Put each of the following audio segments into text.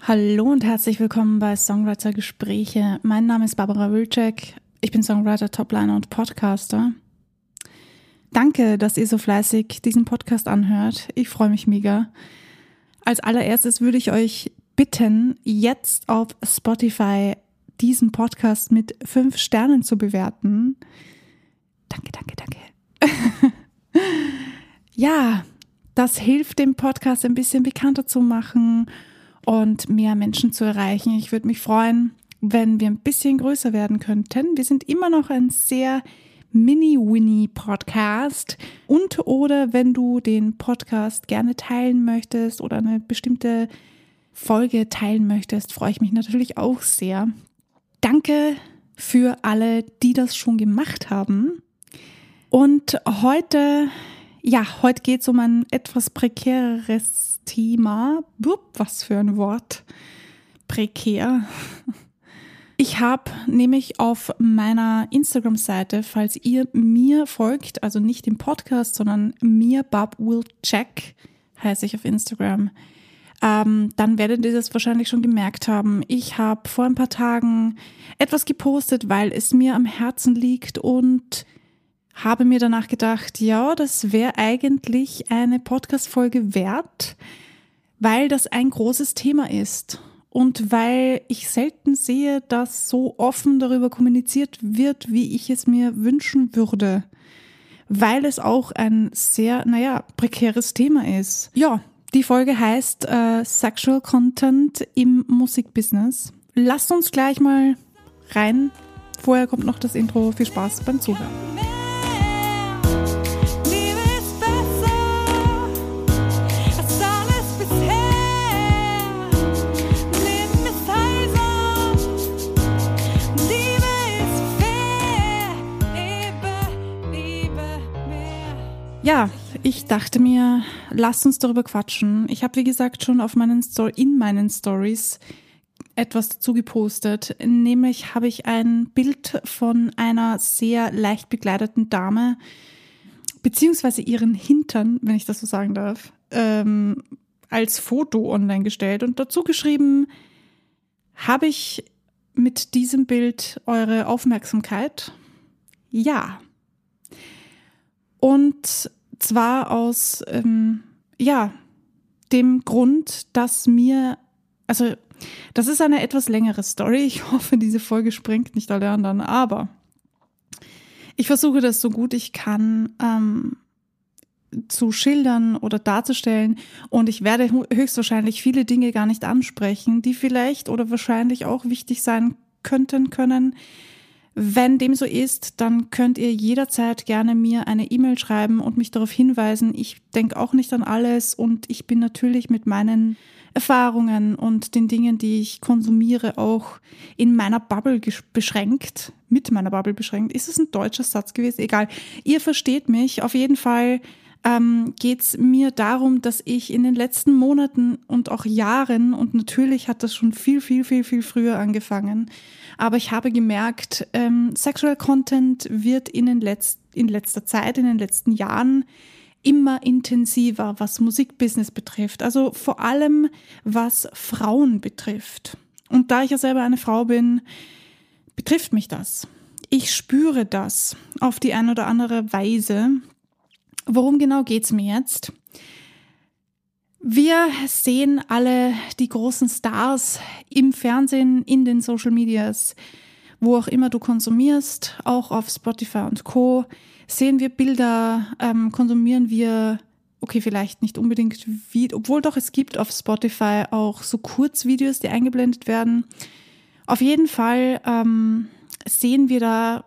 Hallo und herzlich willkommen bei Songwriter Gespräche. Mein Name ist Barbara Wilczek. Ich bin Songwriter, Topliner und Podcaster. Danke, dass ihr so fleißig diesen Podcast anhört. Ich freue mich mega. Als allererstes würde ich euch bitten, jetzt auf Spotify diesen Podcast mit fünf Sternen zu bewerten. Danke, danke, danke. ja, das hilft dem Podcast ein bisschen bekannter zu machen und mehr Menschen zu erreichen. Ich würde mich freuen, wenn wir ein bisschen größer werden könnten. Wir sind immer noch ein sehr Mini-Winnie-Podcast. Und oder wenn du den Podcast gerne teilen möchtest oder eine bestimmte Folge teilen möchtest, freue ich mich natürlich auch sehr. Danke für alle, die das schon gemacht haben. Und heute, ja, heute geht es um ein etwas prekäreres Thema. Was für ein Wort. Prekär. Ich habe nämlich auf meiner Instagram-Seite, falls ihr mir folgt, also nicht im Podcast, sondern mir, Bob will check, heiße ich auf Instagram, ähm, dann werdet ihr das wahrscheinlich schon gemerkt haben. Ich habe vor ein paar Tagen etwas gepostet, weil es mir am Herzen liegt und habe mir danach gedacht, ja, das wäre eigentlich eine Podcast-Folge wert, weil das ein großes Thema ist und weil ich selten sehe, dass so offen darüber kommuniziert wird, wie ich es mir wünschen würde. Weil es auch ein sehr, naja, prekäres Thema ist. Ja, die Folge heißt äh, Sexual Content im Musikbusiness. Lasst uns gleich mal rein. Vorher kommt noch das Intro. Viel Spaß beim Zuhören. Dachte mir, lasst uns darüber quatschen. Ich habe, wie gesagt, schon auf meinen Story, in meinen Stories etwas dazu gepostet. Nämlich habe ich ein Bild von einer sehr leicht bekleideten Dame, beziehungsweise ihren Hintern, wenn ich das so sagen darf, ähm, als Foto online gestellt und dazu geschrieben, habe ich mit diesem Bild eure Aufmerksamkeit? Ja. Und zwar aus, ähm, ja, dem Grund, dass mir, also das ist eine etwas längere Story. Ich hoffe, diese Folge sprengt nicht alle anderen, aber ich versuche das so gut ich kann ähm, zu schildern oder darzustellen und ich werde höchstwahrscheinlich viele Dinge gar nicht ansprechen, die vielleicht oder wahrscheinlich auch wichtig sein könnten können, wenn dem so ist, dann könnt ihr jederzeit gerne mir eine E-Mail schreiben und mich darauf hinweisen. Ich denke auch nicht an alles und ich bin natürlich mit meinen Erfahrungen und den Dingen, die ich konsumiere, auch in meiner Bubble beschränkt. Mit meiner Bubble beschränkt. Ist es ein deutscher Satz gewesen? Egal. Ihr versteht mich. Auf jeden Fall ähm, geht es mir darum, dass ich in den letzten Monaten und auch Jahren, und natürlich hat das schon viel, viel, viel, viel früher angefangen, aber ich habe gemerkt, ähm, Sexual Content wird in, den Letz in letzter Zeit, in den letzten Jahren immer intensiver, was Musikbusiness betrifft. Also vor allem, was Frauen betrifft. Und da ich ja selber eine Frau bin, betrifft mich das. Ich spüre das auf die eine oder andere Weise, Worum genau geht's mir jetzt? Wir sehen alle die großen Stars im Fernsehen, in den Social Medias, wo auch immer du konsumierst, auch auf Spotify und Co. Sehen wir Bilder, ähm, konsumieren wir, okay, vielleicht nicht unbedingt, wie, obwohl doch es gibt auf Spotify auch so Kurzvideos, die eingeblendet werden. Auf jeden Fall ähm, sehen wir da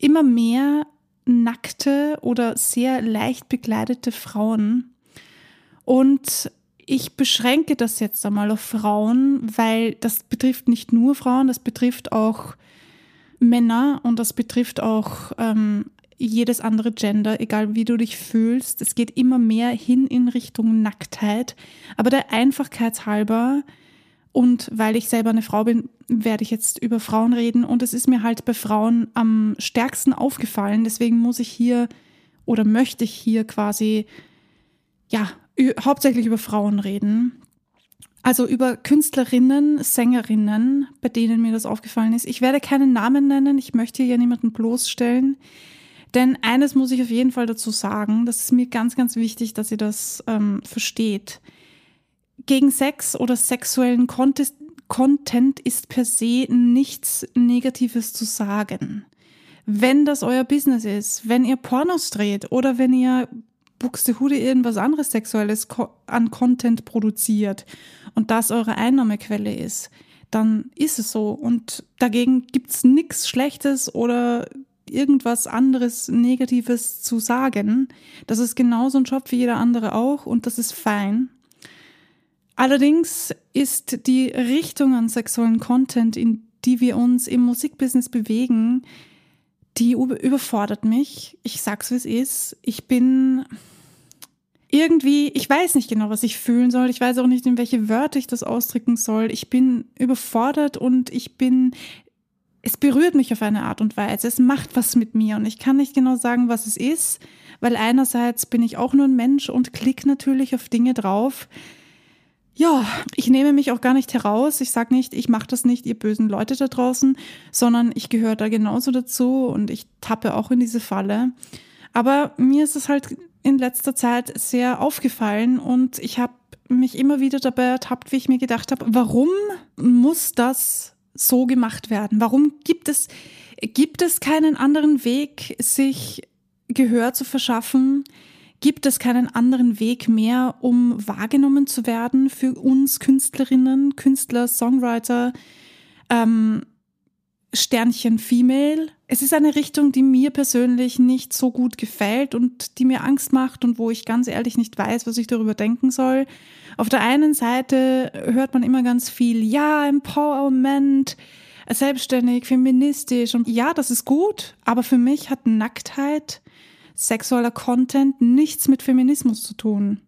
immer mehr nackte oder sehr leicht bekleidete Frauen. Und ich beschränke das jetzt einmal auf Frauen, weil das betrifft nicht nur Frauen, das betrifft auch Männer und das betrifft auch ähm, jedes andere Gender, egal wie du dich fühlst. Es geht immer mehr hin in Richtung Nacktheit. Aber der Einfachkeit halber und weil ich selber eine Frau bin, werde ich jetzt über Frauen reden. Und es ist mir halt bei Frauen am stärksten aufgefallen. Deswegen muss ich hier oder möchte ich hier quasi, ja, hauptsächlich über Frauen reden. Also über Künstlerinnen, Sängerinnen, bei denen mir das aufgefallen ist. Ich werde keinen Namen nennen, ich möchte hier niemanden bloßstellen. Denn eines muss ich auf jeden Fall dazu sagen, das ist mir ganz, ganz wichtig, dass ihr das ähm, versteht. Gegen Sex oder sexuellen Contest, Content ist per se nichts Negatives zu sagen. Wenn das euer Business ist, wenn ihr Pornos dreht oder wenn ihr Buxtehude irgendwas anderes Sexuelles an Content produziert und das eure Einnahmequelle ist, dann ist es so. Und dagegen gibt's nichts Schlechtes oder irgendwas anderes Negatives zu sagen. Das ist genauso ein Job wie jeder andere auch und das ist fein. Allerdings ist die Richtung an sexuellen Content, in die wir uns im Musikbusiness bewegen, die überfordert mich. Ich sag's wie es ist. Ich bin irgendwie, ich weiß nicht genau, was ich fühlen soll. Ich weiß auch nicht, in welche Wörter ich das ausdrücken soll. Ich bin überfordert und ich bin, es berührt mich auf eine Art und Weise. Es macht was mit mir und ich kann nicht genau sagen, was es ist, weil einerseits bin ich auch nur ein Mensch und klick natürlich auf Dinge drauf. Ja, ich nehme mich auch gar nicht heraus. Ich sage nicht, ich mache das nicht, ihr bösen Leute da draußen, sondern ich gehöre da genauso dazu und ich tappe auch in diese Falle. Aber mir ist es halt in letzter Zeit sehr aufgefallen und ich habe mich immer wieder dabei ertappt, wie ich mir gedacht habe, warum muss das so gemacht werden? Warum gibt es, gibt es keinen anderen Weg, sich Gehör zu verschaffen? Gibt es keinen anderen Weg mehr, um wahrgenommen zu werden für uns Künstlerinnen, Künstler, Songwriter? Ähm, Sternchen Female. Es ist eine Richtung, die mir persönlich nicht so gut gefällt und die mir Angst macht und wo ich ganz ehrlich nicht weiß, was ich darüber denken soll. Auf der einen Seite hört man immer ganz viel, ja, Empowerment, selbstständig, feministisch und ja, das ist gut, aber für mich hat Nacktheit, sexueller Content nichts mit Feminismus zu tun.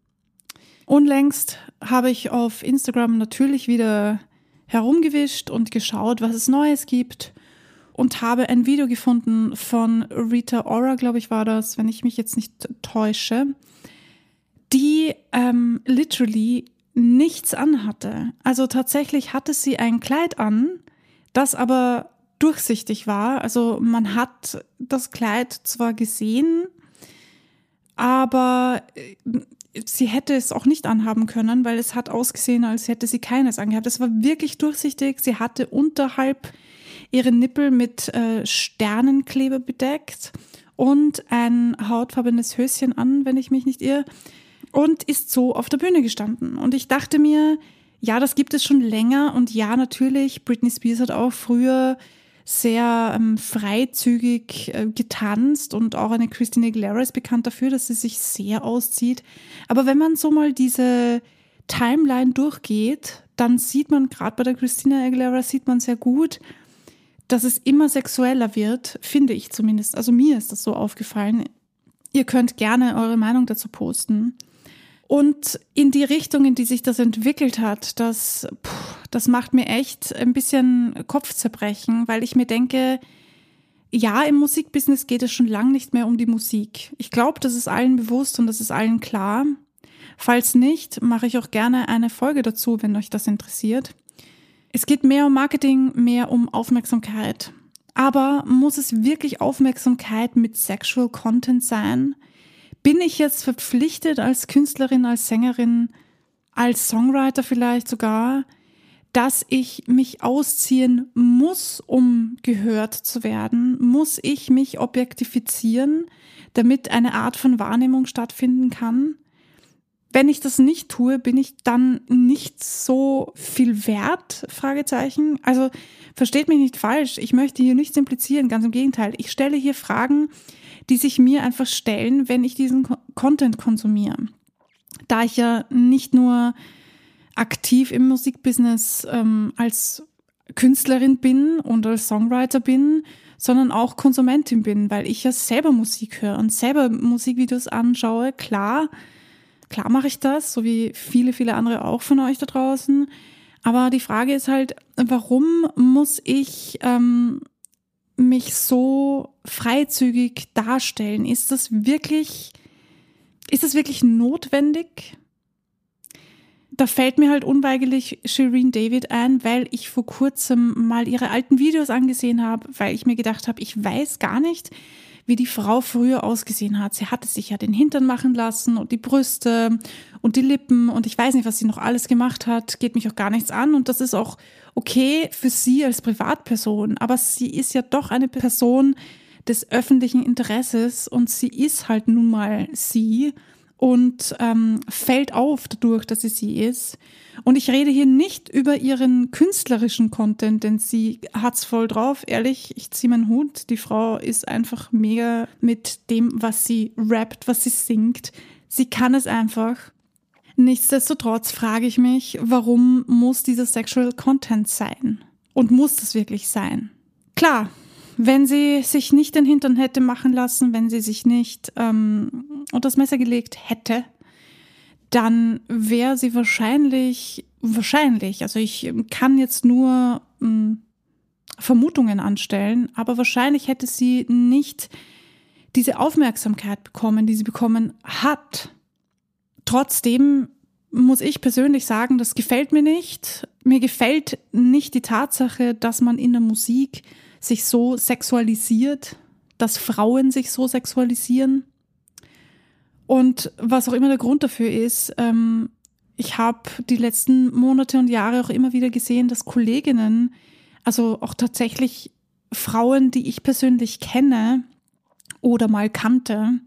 Unlängst habe ich auf Instagram natürlich wieder herumgewischt und geschaut, was es Neues gibt und habe ein Video gefunden von Rita Ora, glaube ich, war das, wenn ich mich jetzt nicht täusche, die ähm, literally nichts anhatte. Also tatsächlich hatte sie ein Kleid an, das aber durchsichtig war. Also man hat das Kleid zwar gesehen, aber äh, sie hätte es auch nicht anhaben können, weil es hat ausgesehen, als hätte sie keines angehabt. Es war wirklich durchsichtig. Sie hatte unterhalb ihre Nippel mit äh, Sternenkleber bedeckt und ein hautfarbenes Höschen an, wenn ich mich nicht irre, und ist so auf der Bühne gestanden. Und ich dachte mir, ja, das gibt es schon länger und ja, natürlich, Britney Spears hat auch früher sehr ähm, freizügig äh, getanzt und auch eine Christine Aguilera ist bekannt dafür, dass sie sich sehr auszieht. Aber wenn man so mal diese Timeline durchgeht, dann sieht man gerade bei der Christina Aguilera sieht man sehr gut, dass es immer sexueller wird, finde ich zumindest. Also mir ist das so aufgefallen. Ihr könnt gerne eure Meinung dazu posten. Und in die Richtung, in die sich das entwickelt hat, das, das macht mir echt ein bisschen Kopfzerbrechen, weil ich mir denke, ja, im Musikbusiness geht es schon lang nicht mehr um die Musik. Ich glaube, das ist allen bewusst und das ist allen klar. Falls nicht, mache ich auch gerne eine Folge dazu, wenn euch das interessiert. Es geht mehr um Marketing, mehr um Aufmerksamkeit. Aber muss es wirklich Aufmerksamkeit mit Sexual Content sein? Bin ich jetzt verpflichtet als Künstlerin, als Sängerin, als Songwriter vielleicht sogar, dass ich mich ausziehen muss, um gehört zu werden? Muss ich mich objektifizieren, damit eine Art von Wahrnehmung stattfinden kann? Wenn ich das nicht tue, bin ich dann nicht so viel wert? Fragezeichen. Also versteht mich nicht falsch. Ich möchte hier nichts implizieren. Ganz im Gegenteil. Ich stelle hier Fragen, die sich mir einfach stellen, wenn ich diesen Content konsumiere. Da ich ja nicht nur aktiv im Musikbusiness ähm, als Künstlerin bin und als Songwriter bin, sondern auch Konsumentin bin, weil ich ja selber Musik höre und selber Musikvideos anschaue. Klar, Klar mache ich das, so wie viele, viele andere auch von euch da draußen. Aber die Frage ist halt, warum muss ich ähm, mich so freizügig darstellen? Ist das wirklich, ist das wirklich notwendig? da fällt mir halt unweigerlich Shireen David ein, weil ich vor kurzem mal ihre alten Videos angesehen habe, weil ich mir gedacht habe, ich weiß gar nicht, wie die Frau früher ausgesehen hat. Sie hatte sich ja den Hintern machen lassen und die Brüste und die Lippen und ich weiß nicht, was sie noch alles gemacht hat, geht mich auch gar nichts an und das ist auch okay für sie als Privatperson, aber sie ist ja doch eine Person des öffentlichen Interesses und sie ist halt nun mal sie und ähm, fällt auf dadurch, dass sie sie ist. Und ich rede hier nicht über ihren künstlerischen Content, denn sie hat's voll drauf. Ehrlich, ich ziehe meinen Hut. Die Frau ist einfach mega mit dem, was sie rappt, was sie singt. Sie kann es einfach. Nichtsdestotrotz frage ich mich, warum muss dieser Sexual Content sein? Und muss das wirklich sein? Klar, wenn sie sich nicht den Hintern hätte machen lassen, wenn sie sich nicht ähm, unter das Messer gelegt hätte, dann wäre sie wahrscheinlich, wahrscheinlich, also ich kann jetzt nur ähm, Vermutungen anstellen, aber wahrscheinlich hätte sie nicht diese Aufmerksamkeit bekommen, die sie bekommen hat. Trotzdem muss ich persönlich sagen, das gefällt mir nicht. Mir gefällt nicht die Tatsache, dass man in der Musik sich so sexualisiert, dass Frauen sich so sexualisieren. Und was auch immer der Grund dafür ist, ähm, ich habe die letzten Monate und Jahre auch immer wieder gesehen, dass Kolleginnen, also auch tatsächlich Frauen, die ich persönlich kenne oder mal kannte,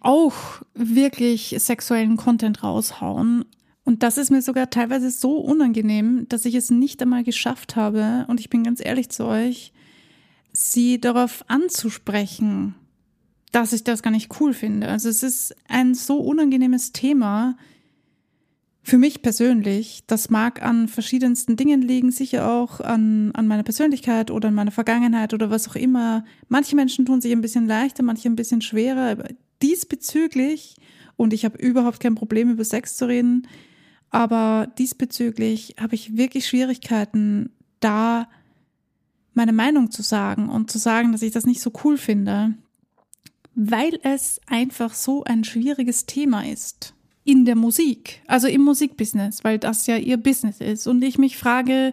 auch wirklich sexuellen Content raushauen. Und das ist mir sogar teilweise so unangenehm, dass ich es nicht einmal geschafft habe. Und ich bin ganz ehrlich zu euch, sie darauf anzusprechen, dass ich das gar nicht cool finde. Also es ist ein so unangenehmes Thema für mich persönlich. Das mag an verschiedensten Dingen liegen, sicher auch an, an meiner Persönlichkeit oder an meiner Vergangenheit oder was auch immer. Manche Menschen tun sich ein bisschen leichter, manche ein bisschen schwerer. Diesbezüglich, und ich habe überhaupt kein Problem, über Sex zu reden, aber diesbezüglich habe ich wirklich Schwierigkeiten, da meine Meinung zu sagen und zu sagen, dass ich das nicht so cool finde, weil es einfach so ein schwieriges Thema ist in der Musik, also im Musikbusiness, weil das ja ihr Business ist. Und ich mich frage,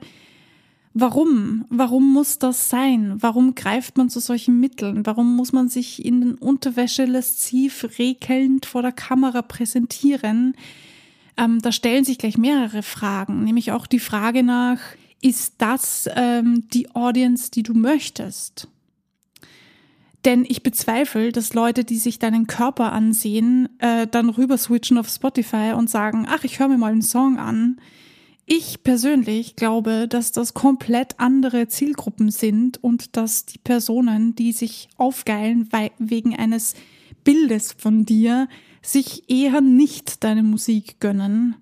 warum? Warum muss das sein? Warum greift man zu solchen Mitteln? Warum muss man sich in den Unterwäsche lasziv rekelnd vor der Kamera präsentieren? Ähm, da stellen sich gleich mehrere Fragen, nämlich auch die Frage nach, ist das ähm, die Audience, die du möchtest? Denn ich bezweifle, dass Leute, die sich deinen Körper ansehen, äh, dann rüber switchen auf Spotify und sagen, ach, ich höre mir mal einen Song an. Ich persönlich glaube, dass das komplett andere Zielgruppen sind und dass die Personen, die sich aufgeilen wegen eines Bildes von dir, sich eher nicht deine Musik gönnen.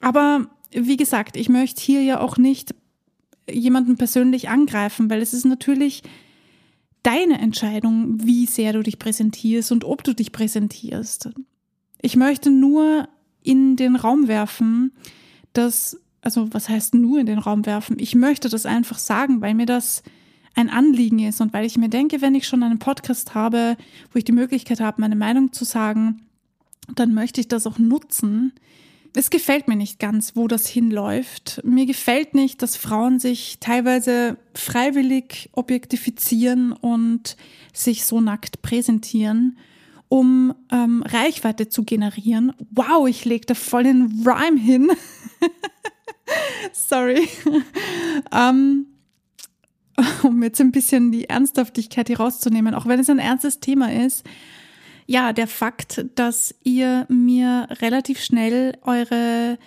Aber wie gesagt, ich möchte hier ja auch nicht jemanden persönlich angreifen, weil es ist natürlich deine Entscheidung, wie sehr du dich präsentierst und ob du dich präsentierst. Ich möchte nur in den Raum werfen, dass, also was heißt nur in den Raum werfen? Ich möchte das einfach sagen, weil mir das ein Anliegen ist und weil ich mir denke, wenn ich schon einen Podcast habe, wo ich die Möglichkeit habe, meine Meinung zu sagen, dann möchte ich das auch nutzen, es gefällt mir nicht ganz, wo das hinläuft. Mir gefällt nicht, dass Frauen sich teilweise freiwillig objektifizieren und sich so nackt präsentieren, um ähm, Reichweite zu generieren. Wow, ich lege da voll den Rhyme hin. Sorry. ähm, um jetzt ein bisschen die Ernsthaftigkeit hier rauszunehmen, auch wenn es ein ernstes Thema ist ja, der Fakt, dass ihr mir relativ schnell eure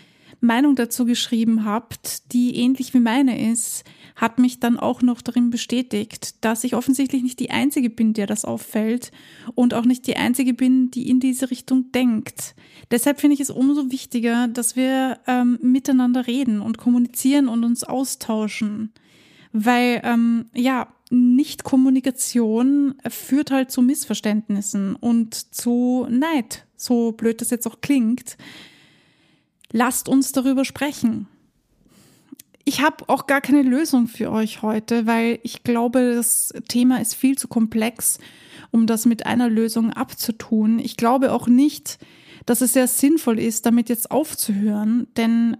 Meinung dazu geschrieben habt, die ähnlich wie meine ist, hat mich dann auch noch darin bestätigt, dass ich offensichtlich nicht die Einzige bin, der das auffällt und auch nicht die Einzige bin, die in diese Richtung denkt. Deshalb finde ich es umso wichtiger, dass wir ähm, miteinander reden und kommunizieren und uns austauschen. Weil, ähm, ja, nicht-Kommunikation führt halt zu Missverständnissen und zu Neid, so blöd das jetzt auch klingt. Lasst uns darüber sprechen. Ich habe auch gar keine Lösung für euch heute, weil ich glaube, das Thema ist viel zu komplex, um das mit einer Lösung abzutun. Ich glaube auch nicht, dass es sehr sinnvoll ist, damit jetzt aufzuhören, denn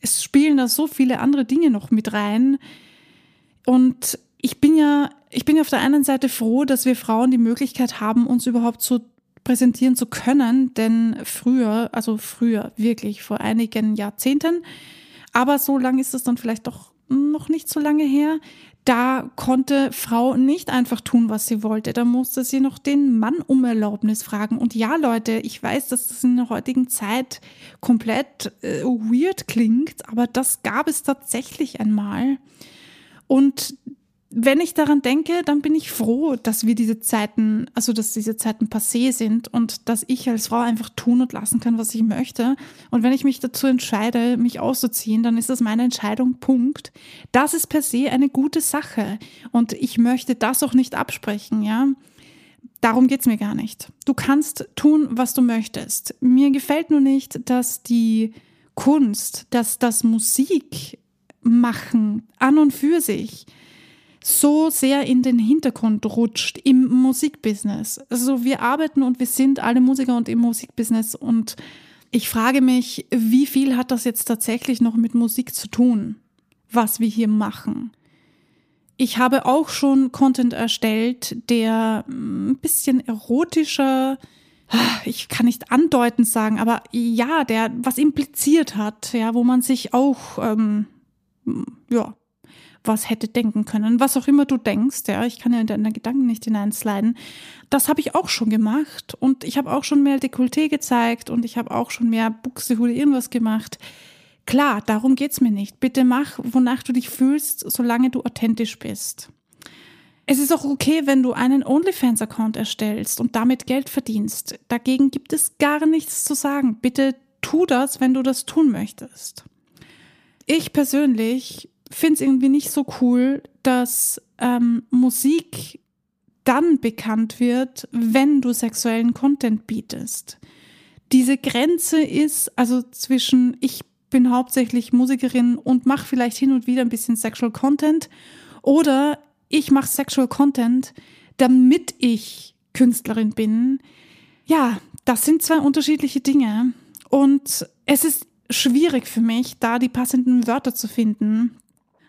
es spielen da so viele andere Dinge noch mit rein. Und ich bin ja, ich bin ja auf der einen Seite froh, dass wir Frauen die Möglichkeit haben, uns überhaupt so präsentieren zu können, denn früher, also früher, wirklich vor einigen Jahrzehnten, aber so lange ist es dann vielleicht doch noch nicht so lange her, da konnte Frau nicht einfach tun, was sie wollte. Da musste sie noch den Mann um Erlaubnis fragen. Und ja, Leute, ich weiß, dass das in der heutigen Zeit komplett äh, weird klingt, aber das gab es tatsächlich einmal. Und wenn ich daran denke, dann bin ich froh, dass wir diese Zeiten, also dass diese Zeiten passé sind und dass ich als Frau einfach tun und lassen kann, was ich möchte. Und wenn ich mich dazu entscheide, mich auszuziehen, dann ist das meine Entscheidung, Punkt. Das ist per se eine gute Sache. Und ich möchte das auch nicht absprechen, ja. Darum geht's mir gar nicht. Du kannst tun, was du möchtest. Mir gefällt nur nicht, dass die Kunst, dass das Musik machen an und für sich so sehr in den Hintergrund rutscht im Musikbusiness. Also wir arbeiten und wir sind alle Musiker und im Musikbusiness und ich frage mich, wie viel hat das jetzt tatsächlich noch mit Musik zu tun, was wir hier machen? Ich habe auch schon Content erstellt, der ein bisschen erotischer, ich kann nicht andeutend sagen, aber ja, der was impliziert hat, ja, wo man sich auch ähm, ja was hätte denken können, was auch immer du denkst, ja, ich kann ja in deine Gedanken nicht hineinsliden. Das habe ich auch schon gemacht und ich habe auch schon mehr Dekolleté gezeigt und ich habe auch schon mehr Buchsehude irgendwas gemacht. Klar, darum geht's mir nicht. Bitte mach, wonach du dich fühlst, solange du authentisch bist. Es ist auch okay, wenn du einen OnlyFans-Account erstellst und damit Geld verdienst. Dagegen gibt es gar nichts zu sagen. Bitte tu das, wenn du das tun möchtest. Ich persönlich finde es irgendwie nicht so cool, dass ähm, Musik dann bekannt wird, wenn du sexuellen Content bietest. Diese Grenze ist also zwischen ich bin hauptsächlich Musikerin und mache vielleicht hin und wieder ein bisschen Sexual Content oder ich mache Sexual Content, damit ich Künstlerin bin. Ja, das sind zwei unterschiedliche Dinge und es ist schwierig für mich, da die passenden Wörter zu finden,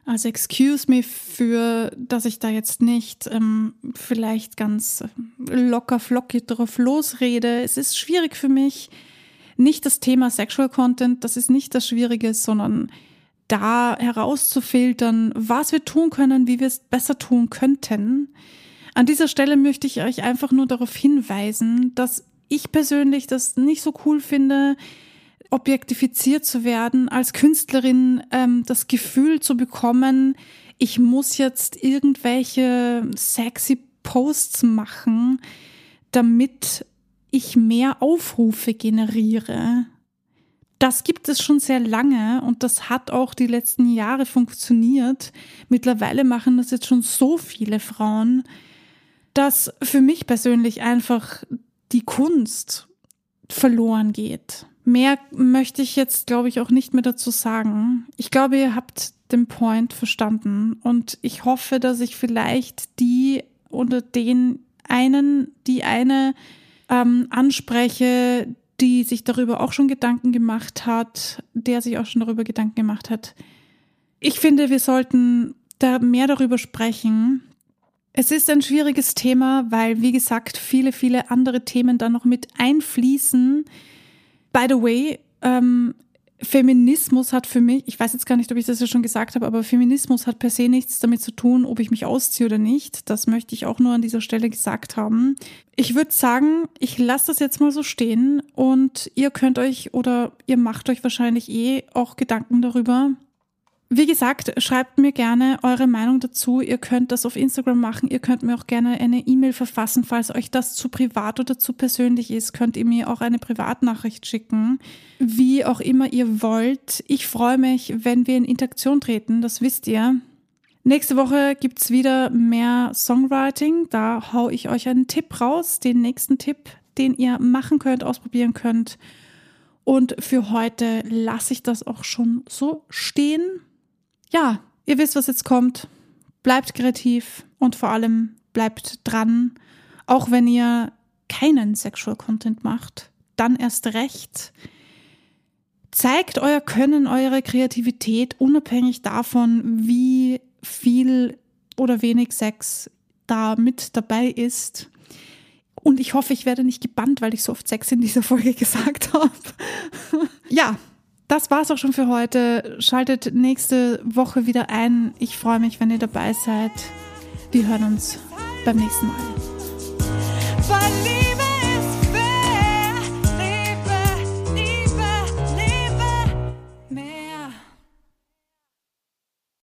also excuse me für, dass ich da jetzt nicht ähm, vielleicht ganz locker flockig drauf losrede. Es ist schwierig für mich. Nicht das Thema Sexual Content, das ist nicht das Schwierige, sondern da herauszufiltern, was wir tun können, wie wir es besser tun könnten. An dieser Stelle möchte ich euch einfach nur darauf hinweisen, dass ich persönlich das nicht so cool finde, objektifiziert zu werden, als Künstlerin ähm, das Gefühl zu bekommen, ich muss jetzt irgendwelche sexy Posts machen, damit ich mehr Aufrufe generiere. Das gibt es schon sehr lange und das hat auch die letzten Jahre funktioniert. Mittlerweile machen das jetzt schon so viele Frauen, dass für mich persönlich einfach die Kunst verloren geht. Mehr möchte ich jetzt, glaube ich, auch nicht mehr dazu sagen. Ich glaube, ihr habt den Point verstanden und ich hoffe, dass ich vielleicht die oder den einen, die eine ähm, anspreche, die sich darüber auch schon Gedanken gemacht hat, der sich auch schon darüber Gedanken gemacht hat. Ich finde, wir sollten da mehr darüber sprechen. Es ist ein schwieriges Thema, weil, wie gesagt, viele, viele andere Themen da noch mit einfließen, By the way, ähm, Feminismus hat für mich, ich weiß jetzt gar nicht, ob ich das ja schon gesagt habe, aber Feminismus hat per se nichts damit zu tun, ob ich mich ausziehe oder nicht. Das möchte ich auch nur an dieser Stelle gesagt haben. Ich würde sagen, ich lasse das jetzt mal so stehen und ihr könnt euch oder ihr macht euch wahrscheinlich eh auch Gedanken darüber, wie gesagt, schreibt mir gerne eure Meinung dazu. Ihr könnt das auf Instagram machen. Ihr könnt mir auch gerne eine E-Mail verfassen. Falls euch das zu privat oder zu persönlich ist, könnt ihr mir auch eine Privatnachricht schicken. Wie auch immer ihr wollt. Ich freue mich, wenn wir in Interaktion treten. Das wisst ihr. Nächste Woche gibt's wieder mehr Songwriting. Da hau ich euch einen Tipp raus. Den nächsten Tipp, den ihr machen könnt, ausprobieren könnt. Und für heute lasse ich das auch schon so stehen ja, ihr wisst, was jetzt kommt. Bleibt kreativ und vor allem bleibt dran, auch wenn ihr keinen Sexual Content macht. dann erst recht. Zeigt euer Können, eure Kreativität, unabhängig davon, wie viel oder wenig Sex da mit dabei ist. Und ich hoffe, ich werde nicht gebannt, weil ich so oft Sex in dieser Folge gesagt habe. ja, das war's auch schon für heute. Schaltet nächste Woche wieder ein. Ich freue mich, wenn ihr dabei seid. Wir hören uns beim nächsten Mal.